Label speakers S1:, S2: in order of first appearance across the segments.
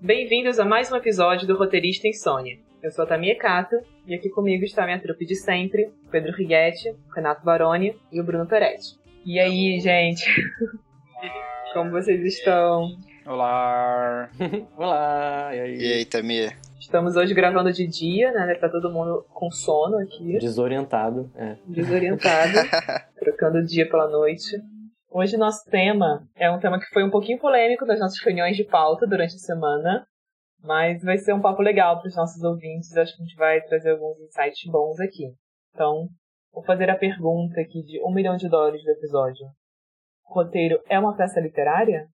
S1: Bem-vindos a mais um episódio do Roteirista Insônia. Eu sou a Tamia Cato e aqui comigo está a minha trupe de sempre, Pedro Righetti, Renato Baroni e o Bruno Peretti. E aí, gente? Como vocês estão?
S2: Olá!
S3: Olá! E aí?
S4: E aí, Tamia?
S1: Estamos hoje gravando de dia, né? Tá todo mundo com sono aqui.
S3: Desorientado, é.
S1: Desorientado. trocando o dia pela noite. Hoje nosso tema é um tema que foi um pouquinho polêmico das nossas reuniões de pauta durante a semana, mas vai ser um papo legal para os nossos ouvintes. Acho que a gente vai trazer alguns insights bons aqui. Então, vou fazer a pergunta aqui de um milhão de dólares do episódio. O roteiro é uma peça literária?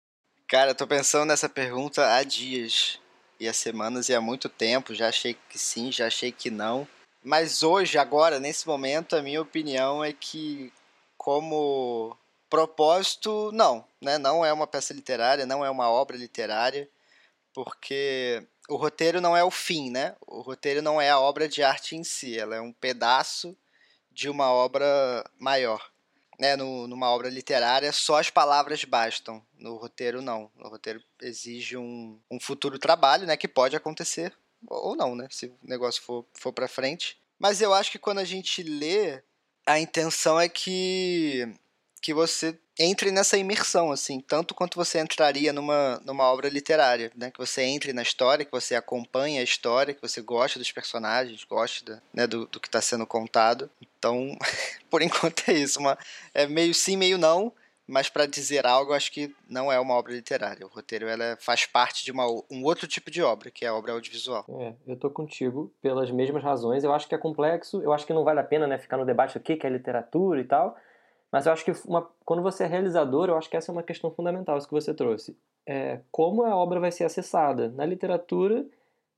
S4: Cara, eu tô pensando nessa pergunta há dias e há semanas e há muito tempo. Já achei que sim, já achei que não. Mas hoje, agora, nesse momento, a minha opinião é que, como propósito, não. Né? Não é uma peça literária, não é uma obra literária, porque o roteiro não é o fim, né? O roteiro não é a obra de arte em si, ela é um pedaço de uma obra maior né, no, numa obra literária, só as palavras bastam. No roteiro, não. No roteiro exige um, um futuro trabalho, né, que pode acontecer ou não, né, se o negócio for, for para frente. Mas eu acho que quando a gente lê, a intenção é que, que você entre nessa imersão, assim, tanto quanto você entraria numa, numa obra literária, né? Que você entre na história, que você acompanhe a história, que você goste dos personagens, goste da, né, do, do que está sendo contado. Então, por enquanto é isso. Uma, é meio sim, meio não, mas para dizer algo, acho que não é uma obra literária. O roteiro ela faz parte de uma, um outro tipo de obra, que é a obra audiovisual.
S3: É, eu tô contigo pelas mesmas razões. Eu acho que é complexo, eu acho que não vale a pena né, ficar no debate o que é literatura e tal. Mas eu acho que uma, quando você é realizador, eu acho que essa é uma questão fundamental, isso que você trouxe. É, como a obra vai ser acessada? Na literatura,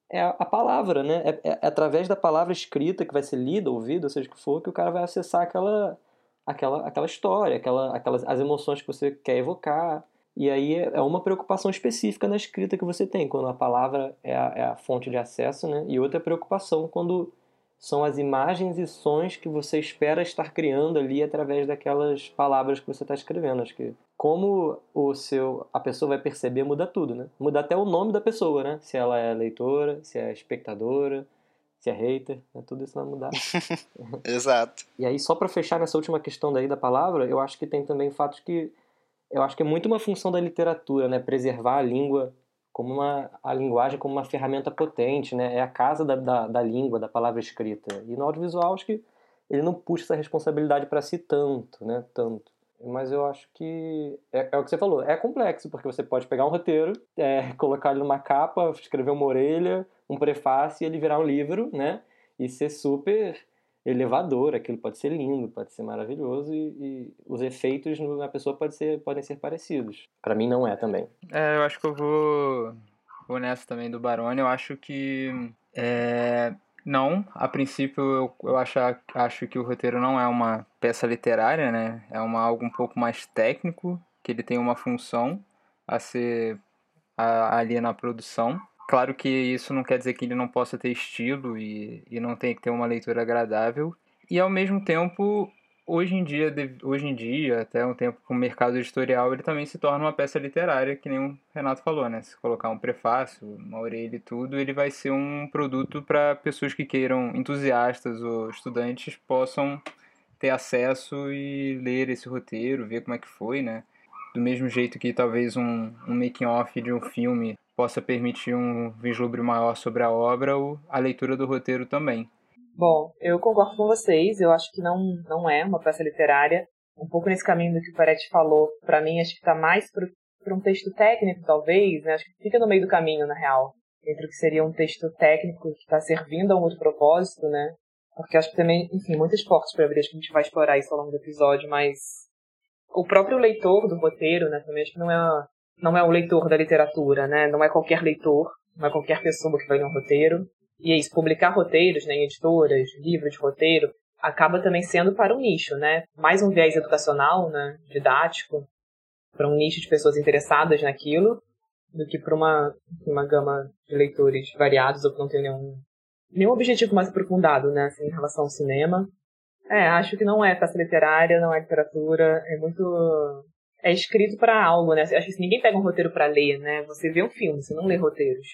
S3: é a, a palavra, né? É, é, é, através da palavra escrita que vai ser lida, ouvida, ou seja o que for, que o cara vai acessar aquela, aquela, aquela história, aquela, aquelas, as emoções que você quer evocar. E aí é, é uma preocupação específica na escrita que você tem, quando a palavra é a, é a fonte de acesso, né? E outra preocupação quando são as imagens e sons que você espera estar criando ali através daquelas palavras que você está escrevendo. Acho que como o seu a pessoa vai perceber muda tudo, né? Muda até o nome da pessoa, né? Se ela é leitora, se é espectadora, se é hater, né? tudo isso vai mudar.
S4: Exato.
S3: E aí só para fechar nessa última questão daí da palavra, eu acho que tem também o fato que eu acho que é muito uma função da literatura, né? Preservar a língua como uma, a linguagem como uma ferramenta potente, né? É a casa da, da, da língua, da palavra escrita. E no audiovisual, acho que ele não puxa essa responsabilidade para si tanto, né? Tanto. Mas eu acho que é, é, o que você falou, é complexo, porque você pode pegar um roteiro, é, colocar ele numa capa, escrever uma orelha, um prefácio e ele virar um livro, né? E ser super elevador, aquilo pode ser lindo, pode ser maravilhoso e, e os efeitos na pessoa pode ser, podem ser parecidos. Para mim não é também.
S2: É, eu acho que eu vou, vou nessa também do Barone. Eu acho que é, não, a princípio eu, eu acho, acho que o roteiro não é uma peça literária, né? É uma, algo um pouco mais técnico, que ele tem uma função a ser a, ali na produção. Claro que isso não quer dizer que ele não possa ter estilo e, e não tem que ter uma leitura agradável. E ao mesmo tempo, hoje em dia, hoje em dia, até um tempo com o mercado editorial, ele também se torna uma peça literária, que nem o Renato falou, né? Se colocar um prefácio, uma orelha e tudo, ele vai ser um produto para pessoas que queiram, entusiastas ou estudantes, possam ter acesso e ler esse roteiro, ver como é que foi, né? Do mesmo jeito que talvez um, um making-off de um filme possa permitir um vislumbre maior sobre a obra, ou a leitura do roteiro também.
S1: Bom, eu concordo com vocês. Eu acho que não, não é uma peça literária. Um pouco nesse caminho do que o Peretti falou, para mim, acho que está mais para um texto técnico, talvez. Né? Acho que fica no meio do caminho, na real, entre o que seria um texto técnico que está servindo a um outro propósito, né? Porque acho que também, enfim, muitas portas para abrir. Acho que a gente vai explorar isso ao longo do episódio, mas o próprio leitor do roteiro, né? Também acho que não é uma, não é o leitor da literatura, né? Não é qualquer leitor, não é qualquer pessoa que vai ler um roteiro. E é isso, publicar roteiros né, em editoras, livros de roteiro, acaba também sendo para um nicho, né? Mais um viés educacional, né? Didático, para um nicho de pessoas interessadas naquilo, do que para uma, uma gama de leitores variados ou que não tem nenhum, nenhum objetivo mais aprofundado, né? Assim, em relação ao cinema. É, acho que não é peça literária, não é literatura, é muito. É escrito para algo, né? Acho que ninguém pega um roteiro para ler, né? Você vê um filme, você não lê roteiros.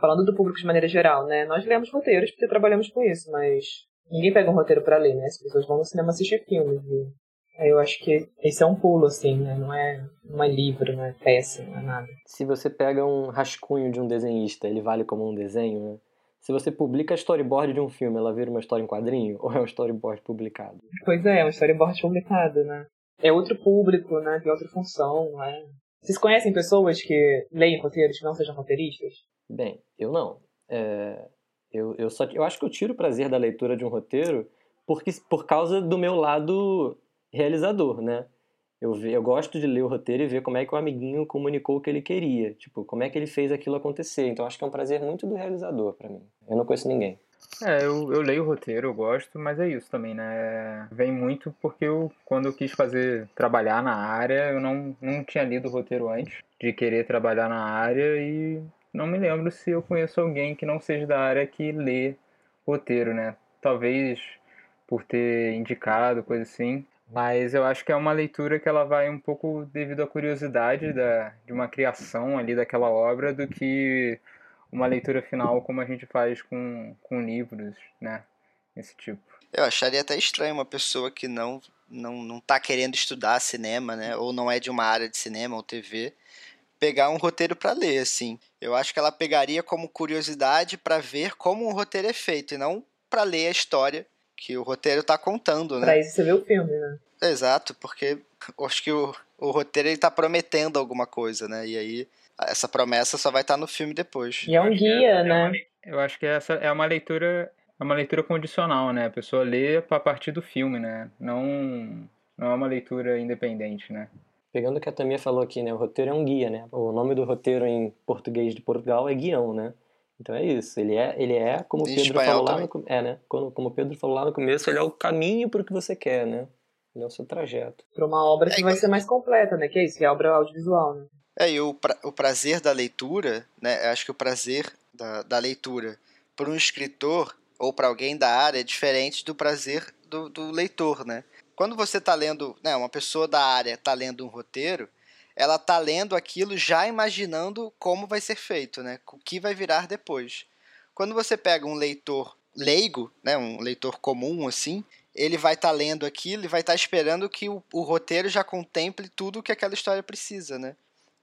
S1: Falando do público de maneira geral, né? Nós lemos roteiros porque trabalhamos com isso, mas ninguém pega um roteiro para ler, né? As pessoas vão no cinema assistir filmes. E eu acho que esse é um pulo, assim, né? Não é, não é livro, não é peça, não é nada.
S3: Se você pega um rascunho de um desenhista, ele vale como um desenho, né? Se você publica a storyboard de um filme, ela vira uma história em quadrinho ou é um storyboard publicado?
S1: Pois é, é um storyboard publicado, né? É outro público, né? Tem outra função, né? Vocês conhecem pessoas que leem roteiros que não sejam roteiristas?
S3: Bem, eu não. É, eu, eu, só, eu acho que eu tiro o prazer da leitura de um roteiro porque, por causa do meu lado realizador, né? Eu, eu gosto de ler o roteiro e ver como é que o amiguinho comunicou o que ele queria, tipo, como é que ele fez aquilo acontecer. Então acho que é um prazer muito do realizador para mim. Eu não conheço ninguém.
S2: É, eu, eu leio o roteiro, eu gosto, mas é isso também, né? Vem muito porque eu, quando eu quis fazer, trabalhar na área, eu não, não tinha lido o roteiro antes de querer trabalhar na área e não me lembro se eu conheço alguém que não seja da área que lê roteiro, né? Talvez por ter indicado, coisa assim. Mas eu acho que é uma leitura que ela vai um pouco devido à curiosidade da, de uma criação ali daquela obra do que uma leitura final como a gente faz com, com livros, né? Esse tipo.
S4: Eu acharia até estranho uma pessoa que não não não tá querendo estudar cinema, né? Ou não é de uma área de cinema ou TV, pegar um roteiro para ler, assim. Eu acho que ela pegaria como curiosidade para ver como um roteiro é feito e não para ler a história que o roteiro tá contando, né?
S1: Pra isso você vê o filme, né?
S4: Exato, porque acho que o, o roteiro ele tá prometendo alguma coisa, né? E aí essa promessa só vai estar tá no filme depois.
S1: E é um guia, é, né?
S2: eu acho que essa é uma leitura é uma leitura condicional, né? A pessoa lê a partir do filme, né? Não não é uma leitura independente, né?
S3: Pegando o que a Tamia falou aqui, né? O roteiro é um guia, né? O nome do roteiro em português de Portugal é guião, né? Então é isso, ele é, ele é como o Pedro falou lá no, é, né? Como, como o Pedro falou lá no começo, ele é o caminho para o que você quer, né? Ele é o seu trajeto.
S1: Para uma obra que é, vai ser mais completa, né? Que é isso, que é a obra audiovisual, né?
S4: É, e o, pra, o prazer da leitura, né? Acho que o prazer da, da leitura para um escritor ou para alguém da área é diferente do prazer do, do leitor, né? Quando você está lendo, né, uma pessoa da área está lendo um roteiro, ela tá lendo aquilo já imaginando como vai ser feito, né? O que vai virar depois. Quando você pega um leitor leigo, né, um leitor comum assim, ele vai estar tá lendo aquilo e vai estar tá esperando que o, o, roteiro já contemple tudo o que aquela história precisa, né?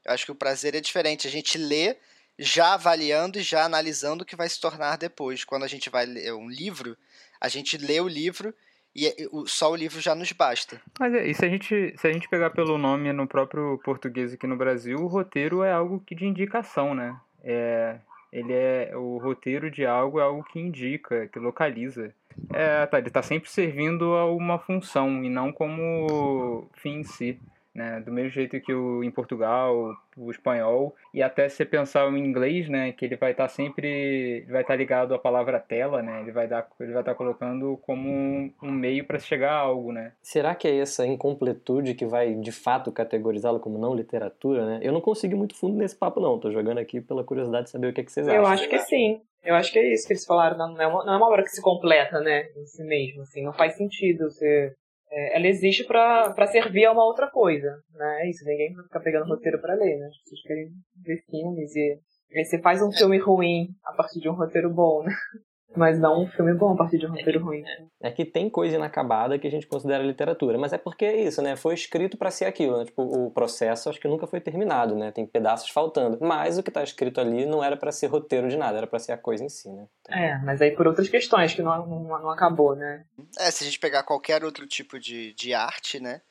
S4: Acho que o prazer é diferente. A gente lê já avaliando e já analisando o que vai se tornar depois. Quando a gente vai ler um livro, a gente lê o livro e só o livro já nos basta.
S2: Mas é, e se a gente se a gente pegar pelo nome no próprio português aqui no Brasil, o roteiro é algo que de indicação, né? É, ele é o roteiro de algo é algo que indica, que localiza. É, tá, ele está sempre servindo a uma função e não como fim em si. Né? Do mesmo jeito que o, em Portugal, o espanhol, e até se você pensar o inglês, né, que ele vai estar tá sempre, vai estar tá ligado à palavra tela, né? Ele vai dar, ele vai estar tá colocando como um, um meio para chegar a algo, né?
S3: Será que é essa incompletude que vai de fato categorizá-lo como não literatura, né? Eu não consegui muito fundo nesse papo não, tô jogando aqui pela curiosidade de saber o que, é que vocês
S1: Eu
S3: acham.
S1: Eu acho que sim. Eu acho que é isso que eles falaram, não é uma, não é uma obra que se completa, né, em si mesmo, assim, não faz sentido você é, ela existe para servir a uma outra coisa, né? É isso, ninguém vai ficar pegando roteiro para ler, né? As pessoas querem ver filmes e aí você faz um filme ruim a partir de um roteiro bom, né? Mas não um filme bom a partir de um roteiro ruim.
S3: É que tem coisa inacabada que a gente considera literatura, mas é porque é isso, né? Foi escrito para ser aquilo, né? Tipo, o processo acho que nunca foi terminado, né? Tem pedaços faltando. Mas o que tá escrito ali não era para ser roteiro de nada, era para ser a coisa em si, né?
S1: Então... É, mas aí por outras questões que não, não, não acabou, né?
S4: É, se a gente pegar qualquer outro tipo de, de arte, né?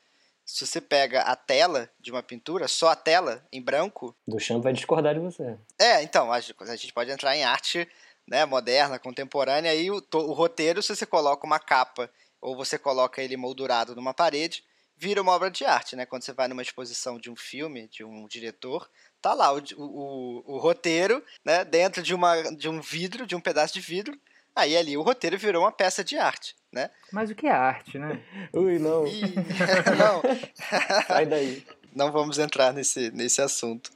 S4: Se você pega a tela de uma pintura, só a tela, em branco.
S3: Duchamp vai discordar de você.
S4: É, então, a gente pode entrar em arte né, moderna, contemporânea, aí o, o roteiro, se você coloca uma capa ou você coloca ele moldurado numa parede, vira uma obra de arte, né? Quando você vai numa exposição de um filme, de um diretor, tá lá o, o, o, roteiro, né? Dentro de, uma, de um vidro, de um pedaço de vidro. Aí ali o roteiro virou uma peça de arte, né?
S2: Mas o que é arte, né?
S3: Ui, não.
S4: Ih, não.
S3: Sai daí.
S4: Não vamos entrar nesse, nesse assunto.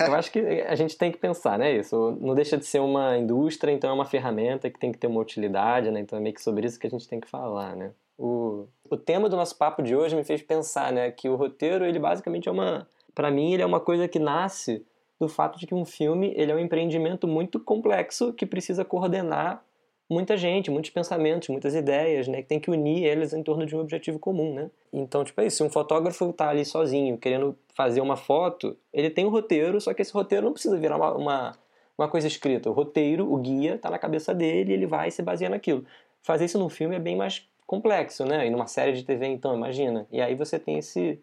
S3: Eu acho que a gente tem que pensar, né? Isso não deixa de ser uma indústria, então é uma ferramenta que tem que ter uma utilidade, né? Então é meio que sobre isso que a gente tem que falar, né? O, o tema do nosso papo de hoje me fez pensar, né, que o roteiro, ele basicamente é uma, para mim, ele é uma coisa que nasce do fato de que um filme, ele é um empreendimento muito complexo que precisa coordenar muita gente, muitos pensamentos, muitas ideias, né, que tem que unir eles em torno de um objetivo comum, né? Então, tipo, é isso, se um fotógrafo tá ali sozinho, querendo fazer uma foto, ele tem um roteiro, só que esse roteiro não precisa virar uma, uma, uma coisa escrita. O roteiro, o guia, tá na cabeça dele, ele vai se basear naquilo. Fazer isso num filme é bem mais complexo, né? E numa série de TV, então, imagina. E aí você tem esse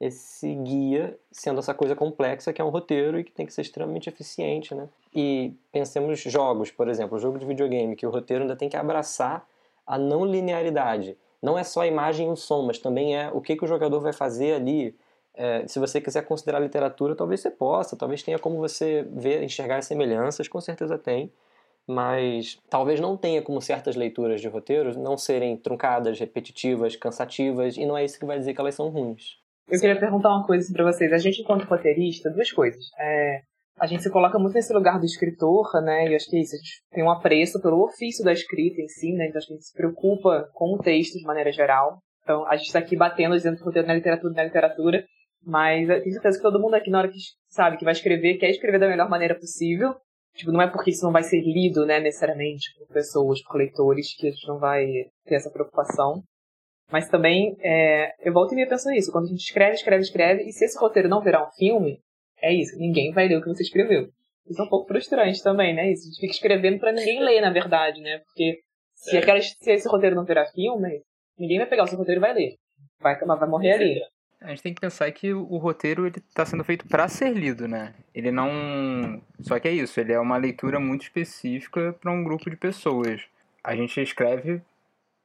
S3: esse guia sendo essa coisa complexa que é um roteiro e que tem que ser extremamente eficiente, né? E pensemos jogos, por exemplo, jogo de videogame, que o roteiro ainda tem que abraçar a não linearidade. Não é só a imagem e o som, mas também é o que, que o jogador vai fazer ali. É, se você quiser considerar literatura, talvez você possa, talvez tenha como você ver, enxergar as semelhanças, com certeza tem mas talvez não tenha como certas leituras de roteiros não serem truncadas, repetitivas, cansativas, e não é isso que vai dizer que elas são ruins.
S1: Eu queria perguntar uma coisa para vocês. A gente, enquanto roteirista, duas coisas. É, a gente se coloca muito nesse lugar do escritor, né? E acho que é isso. A gente tem um apreço pelo ofício da escrita em si, né? Então acho que a gente se preocupa com o texto de maneira geral. Então a gente está aqui batendo, dizendo que roteiro na literatura, na literatura. Mas eu tenho certeza que todo mundo aqui, na hora que sabe que vai escrever, quer escrever da melhor maneira possível. Tipo, não é porque isso não vai ser lido, né, necessariamente, por pessoas, por leitores, que a gente não vai ter essa preocupação. Mas também, é, eu volto e me penso nisso. Quando a gente escreve, escreve, escreve, e se esse roteiro não virar um filme, é isso. Ninguém vai ler o que você escreveu. Isso é um pouco frustrante também, né? Isso, a gente fica escrevendo para ninguém ler, na verdade, né? Porque se, é. aquela, se esse roteiro não virar filme, ninguém vai pegar o seu roteiro e vai ler. Vai, vai morrer ali.
S2: A gente tem que pensar que o roteiro ele está sendo feito para ser lido, né? Ele não. Só que é isso, ele é uma leitura muito específica para um grupo de pessoas. A gente escreve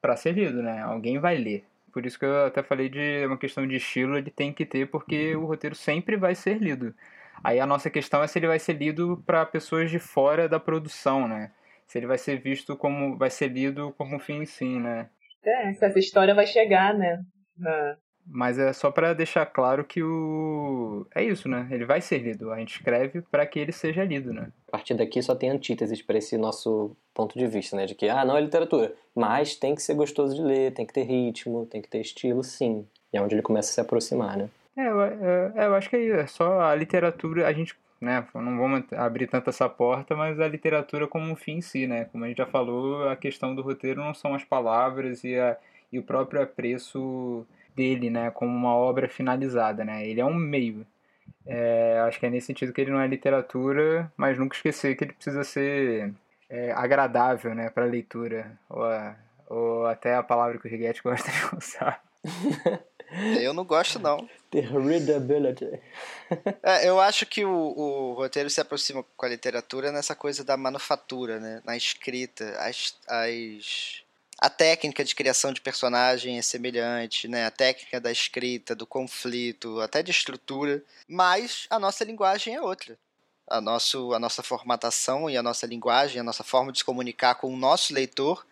S2: para ser lido, né? Alguém vai ler. Por isso que eu até falei de uma questão de estilo, ele tem que ter, porque o roteiro sempre vai ser lido. Aí a nossa questão é se ele vai ser lido para pessoas de fora da produção, né? Se ele vai ser visto como. vai ser lido como um fim em si, né?
S1: É, se essa história vai chegar, né? Na,
S2: mas é só para deixar claro que o. É isso, né? Ele vai ser lido. A gente escreve para que ele seja lido, né?
S3: A partir daqui só tem antíteses para esse nosso ponto de vista, né? De que, ah, não é literatura. Mas tem que ser gostoso de ler, tem que ter ritmo, tem que ter estilo, sim. E é onde ele começa a se aproximar, né?
S2: É, eu, é, é eu acho que é só a literatura, a gente né, não vamos abrir tanto essa porta, mas a literatura como um fim em si, né? Como a gente já falou, a questão do roteiro não são as palavras e, a, e o próprio apreço dele, né, como uma obra finalizada, né? Ele é um meio. É, acho que é nesse sentido que ele não é literatura, mas nunca esquecer que ele precisa ser é, agradável, né, para leitura, ou, a, ou até a palavra que o Righetti gosta de usar.
S4: Eu não gosto, não.
S3: The readability.
S4: É, eu acho que o, o roteiro se aproxima com a literatura nessa coisa da manufatura, né? Na escrita. As, as a técnica de criação de personagem é semelhante, né? A técnica da escrita, do conflito, até de estrutura, mas a nossa linguagem é outra. A, nosso, a nossa formatação e a nossa linguagem, a nossa forma de se comunicar com o nosso leitor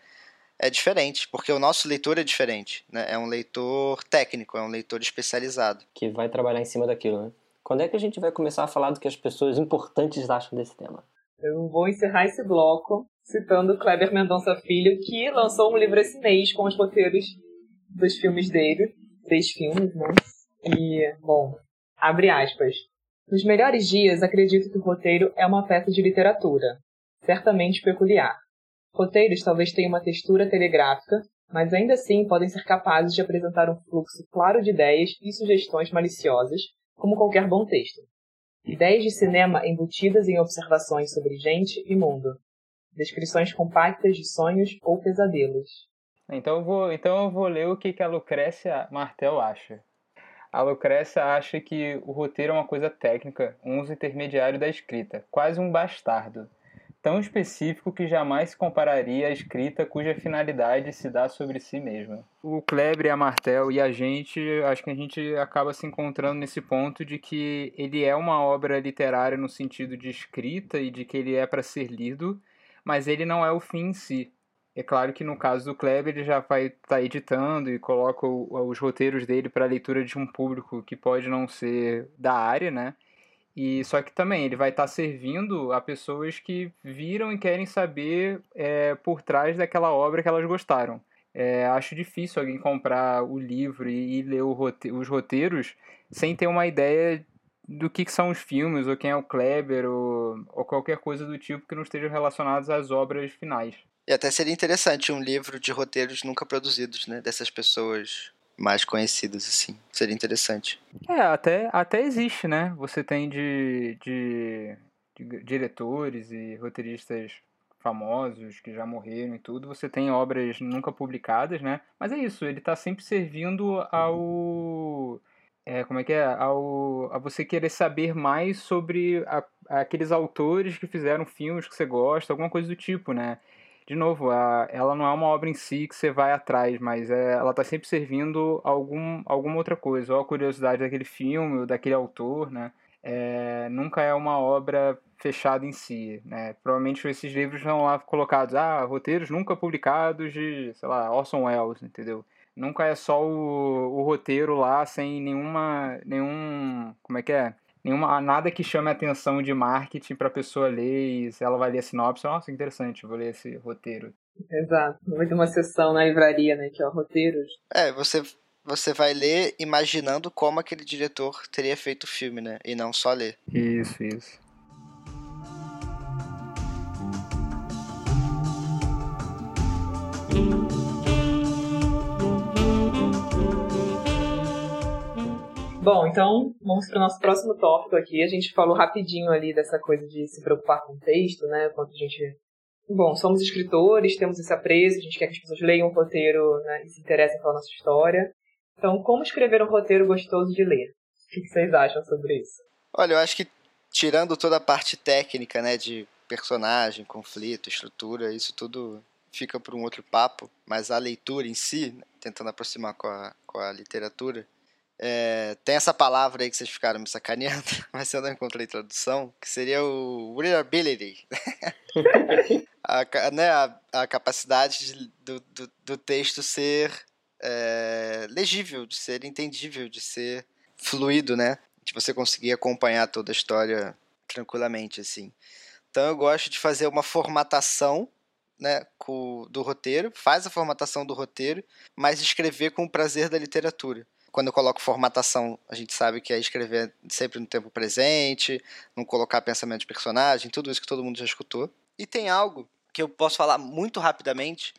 S4: é diferente, porque o nosso leitor é diferente, né? É um leitor técnico, é um leitor especializado.
S3: Que vai trabalhar em cima daquilo, né? Quando é que a gente vai começar a falar do que as pessoas importantes acham desse tema?
S1: Eu vou encerrar esse bloco citando Kleber Mendonça Filho, que lançou um livro esse mês com os roteiros dos filmes dele. Três filmes, né? E, bom, abre aspas. Nos melhores dias, acredito que o roteiro é uma peça de literatura, certamente peculiar. Roteiros talvez tenham uma textura telegráfica, mas ainda assim podem ser capazes de apresentar um fluxo claro de ideias e sugestões maliciosas, como qualquer bom texto. Ideias de cinema embutidas em observações sobre gente e mundo, descrições compactas de sonhos ou pesadelos.
S2: Então eu vou, então eu vou ler o que, que a Lucrécia Martel acha. A Lucrécia acha que o roteiro é uma coisa técnica, um uso intermediário da escrita, quase um bastardo, tão específico que jamais se compararia à escrita cuja finalidade se dá sobre si mesma. O Kleber, a Martel e a gente, acho que a gente acaba se encontrando nesse ponto de que ele é uma obra literária no sentido de escrita e de que ele é para ser lido, mas ele não é o fim em si. É claro que no caso do Kleber ele já vai estar tá editando e coloca o, os roteiros dele para leitura de um público que pode não ser da área, né? E só que também ele vai estar tá servindo a pessoas que viram e querem saber é, por trás daquela obra que elas gostaram. é, acho difícil alguém comprar o livro e, e ler rote os roteiros sem ter uma ideia do que, que, são os filmes, ou quem é o Kleber, ou, ou qualquer coisa do tipo que não esteja relacionados às obras finais.
S4: E até seria interessante um livro de roteiros nunca produzidos, né? Dessas pessoas mais conhecidas, assim. Seria interessante.
S2: É, até, até existe, né? Você tem de, de, de diretores e roteiristas famosos que já morreram e tudo, você tem obras nunca publicadas, né? Mas é isso, ele está sempre servindo ao é, como é que é? Ao, a você querer saber mais sobre a, aqueles autores que fizeram filmes que você gosta, alguma coisa do tipo, né? De novo, a, ela não é uma obra em si que você vai atrás, mas é, ela está sempre servindo algum, alguma outra coisa, ou a curiosidade daquele filme, ou daquele autor, né? É, nunca é uma obra fechada em si, né? Provavelmente esses livros são lá colocados, ah, roteiros nunca publicados de, sei lá, Orson Welles, entendeu? Nunca é só o, o roteiro lá sem nenhuma. nenhum. como é que é? Nenhuma, nada que chame a atenção de marketing para a pessoa ler e se ela vai ler a sinopse, nossa, interessante, vou ler esse roteiro.
S1: Exato. Ter uma sessão na livraria, né, que é roteiros.
S4: É, você, você vai ler imaginando como aquele diretor teria feito o filme, né, e não só ler.
S2: Isso, isso.
S1: Bom, então vamos para o nosso próximo tópico aqui. A gente falou rapidinho ali dessa coisa de se preocupar com o texto, né? Quanto a gente. Bom, somos escritores, temos esse apreço, a gente quer que as pessoas leiam o roteiro né, e se interessem pela nossa história. Então, como escrever um roteiro gostoso de ler? O que vocês acham sobre isso?
S4: Olha, eu acho que tirando toda a parte técnica, né, de personagem, conflito, estrutura, isso tudo fica para um outro papo, mas a leitura em si, né, tentando aproximar com a, com a literatura, é, tem essa palavra aí que vocês ficaram me sacaneando, mas eu não encontrei tradução, que seria o readability. a, né, a, a capacidade de, do, do, do, texto ser é, legível, de ser entendível, de ser fluido, né? De você conseguir acompanhar toda a história tranquilamente, assim. Então eu gosto de fazer uma formatação né, com, do roteiro, faz a formatação do roteiro, mas escrever com o prazer da literatura quando eu coloco formatação, a gente sabe que é escrever sempre no tempo presente, não colocar pensamento de personagem, tudo isso que todo mundo já escutou. E tem algo que eu posso falar muito rapidamente,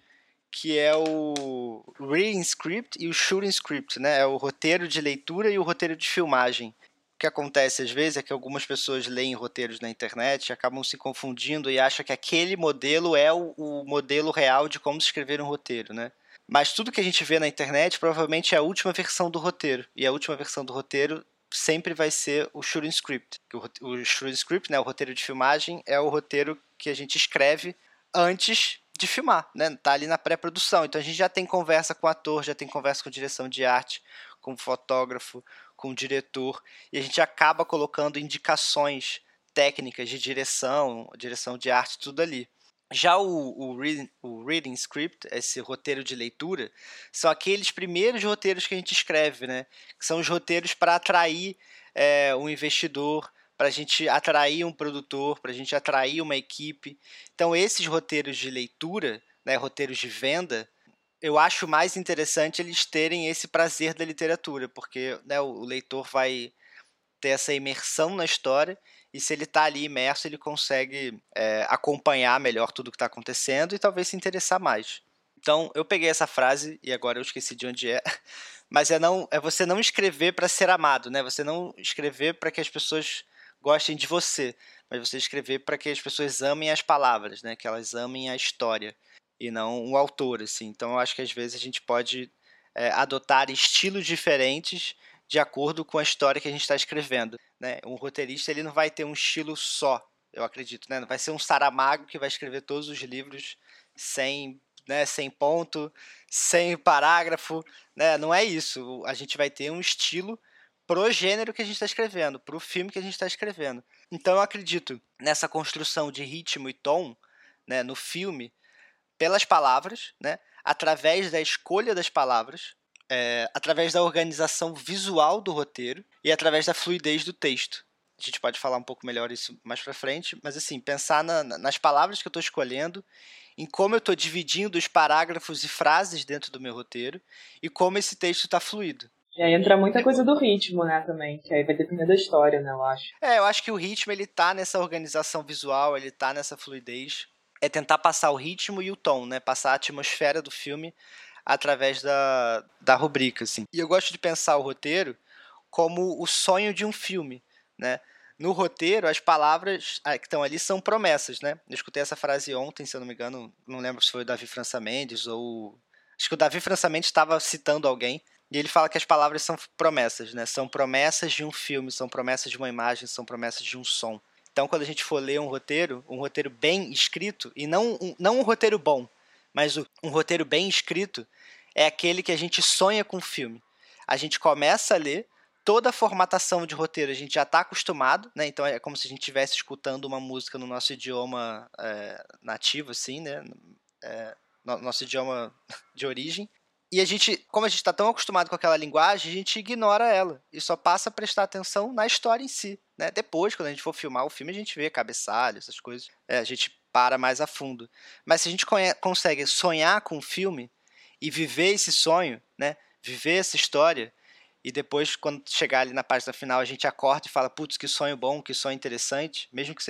S4: que é o reading script e o shooting script, né? É o roteiro de leitura e o roteiro de filmagem. O que acontece às vezes é que algumas pessoas leem roteiros na internet e acabam se confundindo e acham que aquele modelo é o, o modelo real de como se escrever um roteiro, né? Mas tudo que a gente vê na internet provavelmente é a última versão do roteiro. E a última versão do roteiro sempre vai ser o shooting script. O, o shooting script, né, o roteiro de filmagem, é o roteiro que a gente escreve antes de filmar, né? Tá ali na pré-produção. Então a gente já tem conversa com o ator, já tem conversa com direção de arte, com fotógrafo, com diretor, e a gente acaba colocando indicações técnicas de direção, direção de arte, tudo ali. Já o, o, reading, o reading script, esse roteiro de leitura, são aqueles primeiros roteiros que a gente escreve, né? Que são os roteiros para atrair é, um investidor, para a gente atrair um produtor, para a gente atrair uma equipe. Então, esses roteiros de leitura, né, roteiros de venda, eu acho mais interessante eles terem esse prazer da literatura, porque né, o leitor vai ter essa imersão na história e se ele está ali imerso, ele consegue é, acompanhar melhor tudo que está acontecendo e talvez se interessar mais. Então, eu peguei essa frase e agora eu esqueci de onde é, mas é não é você não escrever para ser amado, né? Você não escrever para que as pessoas gostem de você, mas você escrever para que as pessoas amem as palavras, né? Que elas amem a história e não o autor, assim. Então, eu acho que às vezes a gente pode é, adotar estilos diferentes de acordo com a história que a gente está escrevendo. Né? Um roteirista ele não vai ter um estilo só, eu acredito. Né? Não vai ser um Saramago que vai escrever todos os livros sem, né, sem ponto, sem parágrafo. Né? Não é isso. A gente vai ter um estilo pro gênero que a gente está escrevendo, pro filme que a gente está escrevendo. Então eu acredito nessa construção de ritmo e tom né, no filme pelas palavras, né, através da escolha das palavras, é, através da organização visual do roteiro e através da fluidez do texto. a gente pode falar um pouco melhor isso mais para frente, mas assim, pensar na, nas palavras que eu estou escolhendo, em como eu estou dividindo os parágrafos e frases dentro do meu roteiro e como esse texto está fluido.
S1: E aí entra muita coisa do ritmo, né, também, que aí vai depender da história, né, eu acho.
S4: É, eu acho que o ritmo, ele tá nessa organização visual, ele tá nessa fluidez. É tentar passar o ritmo e o tom, né, passar a atmosfera do filme através da, da rubrica, assim. E eu gosto de pensar o roteiro como o sonho de um filme, né? No roteiro, as palavras ah, que estão ali são promessas, né? Eu escutei essa frase ontem, se eu não me engano, não lembro se foi o Davi França Mendes ou... Acho que o Davi França Mendes estava citando alguém e ele fala que as palavras são promessas, né? São promessas de um filme, são promessas de uma imagem, são promessas de um som. Então, quando a gente for ler um roteiro, um roteiro bem escrito, e não um, não um roteiro bom, mas um roteiro bem escrito, é aquele que a gente sonha com o filme. A gente começa a ler, toda a formatação de roteiro a gente já está acostumado, né? Então é como se a gente estivesse escutando uma música no nosso idioma é, nativo, assim, né? É, no, nosso idioma de origem. E a gente, como a gente está tão acostumado com aquela linguagem, a gente ignora ela e só passa a prestar atenção na história em si. Né? Depois, quando a gente for filmar o filme, a gente vê cabeçalho, essas coisas. É, a gente para mais a fundo. Mas se a gente consegue sonhar com o filme e viver esse sonho, né? viver essa história, e depois, quando chegar ali na página final, a gente acorda e fala: putz, que sonho bom, que sonho interessante, mesmo que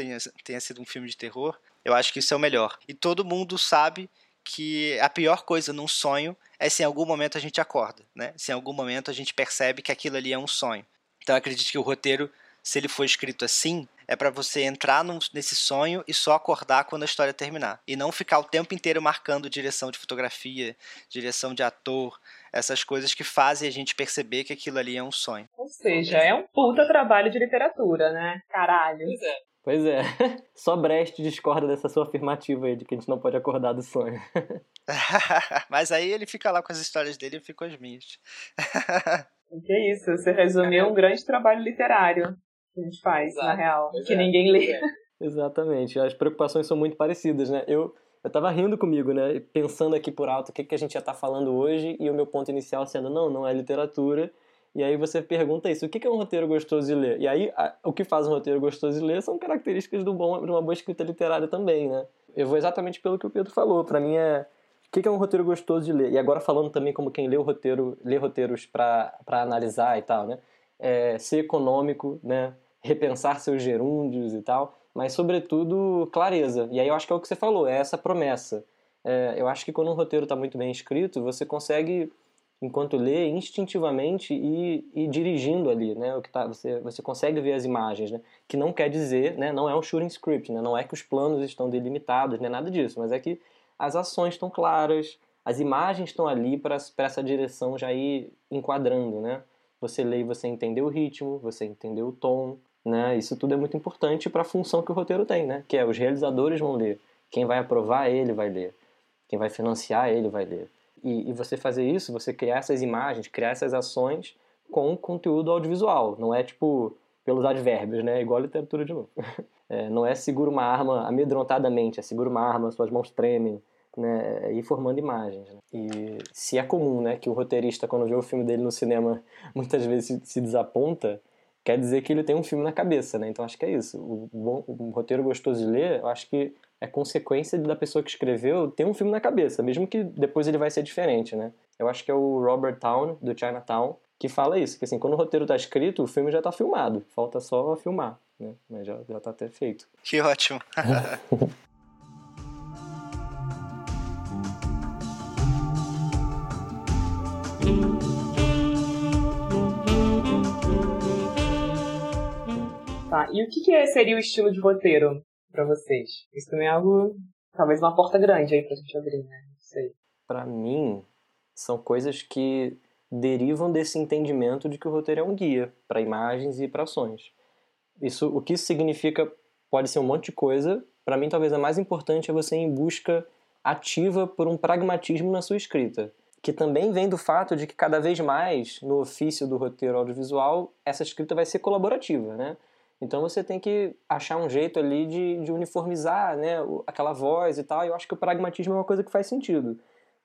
S4: tenha sido um filme de terror, eu acho que isso é o melhor. E todo mundo sabe que a pior coisa num sonho é se em algum momento a gente acorda, né? Se em algum momento a gente percebe que aquilo ali é um sonho. Então eu acredito que o roteiro, se ele for escrito assim, é para você entrar num, nesse sonho e só acordar quando a história terminar. E não ficar o tempo inteiro marcando direção de fotografia, direção de ator, essas coisas que fazem a gente perceber que aquilo ali é um sonho.
S1: Ou seja, é um puta trabalho de literatura, né? Caralho.
S3: Pois é. Pois é. Só Brecht discorda dessa sua afirmativa aí de que a gente não pode acordar do sonho.
S4: Mas aí ele fica lá com as histórias dele e eu fico com as minhas.
S1: que é isso, você resumiu um grande trabalho literário que a gente faz, Exato. na real, pois que é. ninguém lê. É.
S3: Exatamente, as preocupações são muito parecidas, né? Eu, eu tava rindo comigo, né? Pensando aqui por alto o que, que a gente já tá falando hoje e o meu ponto inicial sendo, não, não é literatura, e aí você pergunta isso, o que é um roteiro gostoso de ler? E aí a, o que faz um roteiro gostoso de ler são características do bom, de uma boa escrita literária também, né? Eu vou exatamente pelo que o Pedro falou. Para mim é o que é um roteiro gostoso de ler? E agora falando também como quem lê o roteiro, lê roteiros para analisar e tal, né? É, ser econômico, né? Repensar seus gerúndios e tal, mas sobretudo clareza. E aí eu acho que é o que você falou, é essa promessa. É, eu acho que quando um roteiro está muito bem escrito, você consegue enquanto lê instintivamente e dirigindo ali, né? O que tá, você, você consegue ver as imagens, né? Que não quer dizer, né? Não é um shooting script, né? Não é que os planos estão delimitados, nem nada disso, mas é que as ações estão claras, as imagens estão ali para essa direção já ir enquadrando, né? Você lê e você entender o ritmo, você entender o tom, né? Isso tudo é muito importante para a função que o roteiro tem, né? Que é os realizadores vão ler, quem vai aprovar ele vai ler, quem vai financiar ele vai ler. E, e, você fazer isso, você criar essas imagens, criar essas ações com conteúdo audiovisual. Não é tipo pelos advérbios, né? Igual a literatura de novo. É, não é segura uma arma amedrontadamente, é segura uma arma, suas mãos tremem, né? Ir formando imagens. Né? E se é comum, né, que o roteirista, quando vê o filme dele no cinema, muitas vezes se desaponta, quer dizer que ele tem um filme na cabeça, né? Então acho que é isso. O, bom, o roteiro gostoso de ler, eu acho que é consequência da pessoa que escreveu ter um filme na cabeça, mesmo que depois ele vai ser diferente, né? Eu acho que é o Robert Town, do Chinatown, que fala isso, que assim, quando o roteiro está escrito, o filme já está filmado, falta só filmar, né? Mas já, já tá até feito.
S4: Que ótimo.
S1: tá, e o que, que seria o estilo de roteiro para vocês? Isso também é algo, talvez uma porta grande aí pra gente abrir, né? Não sei.
S3: Pra mim, são coisas que derivam desse entendimento de que o roteiro é um guia para imagens e para ações. Isso, o que isso significa pode ser um monte de coisa. Para mim, talvez a mais importante é você ir em busca ativa por um pragmatismo na sua escrita, que também vem do fato de que cada vez mais no ofício do roteiro audiovisual essa escrita vai ser colaborativa, né? Então você tem que achar um jeito ali de, de uniformizar né, aquela voz e tal. Eu acho que o pragmatismo é uma coisa que faz sentido.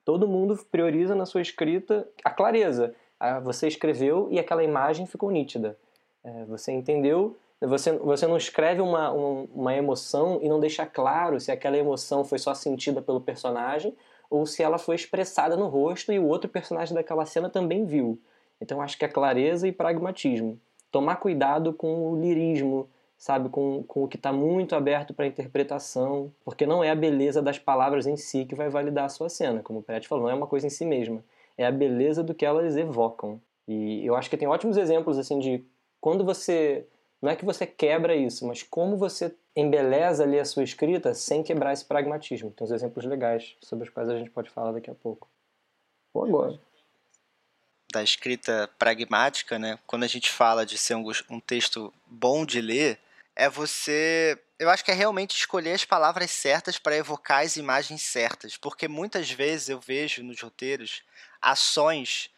S3: Todo mundo prioriza na sua escrita a clareza. Você escreveu e aquela imagem ficou nítida. É, você entendeu, Você, você não escreve uma, um, uma emoção e não deixa claro se aquela emoção foi só sentida pelo personagem ou se ela foi expressada no rosto e o outro personagem daquela cena também viu. Então acho que é clareza e pragmatismo. Tomar cuidado com o lirismo, sabe, com, com o que está muito aberto para interpretação, porque não é a beleza das palavras em si que vai validar a sua cena, como o Pet falou, não é uma coisa em si mesma, é a beleza do que elas evocam. E eu acho que tem ótimos exemplos assim de quando você não é que você quebra isso, mas como você embeleza ali a sua escrita sem quebrar esse pragmatismo. Tem uns exemplos legais sobre os quais a gente pode falar daqui a pouco. Ou agora.
S4: Da escrita pragmática, né? Quando a gente fala de ser um, um texto bom de ler, é você. Eu acho que é realmente escolher as palavras certas para evocar as imagens certas. Porque muitas vezes eu vejo nos roteiros ações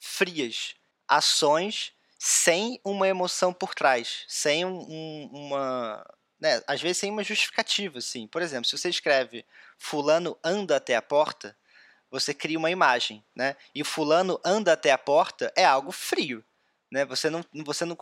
S4: frias, ações sem uma emoção por trás, sem um, uma. Né, às vezes sem uma justificativa. Assim. Por exemplo, se você escreve Fulano anda até a porta, você cria uma imagem. Né? E Fulano anda até a porta é algo frio né? Você não, você não,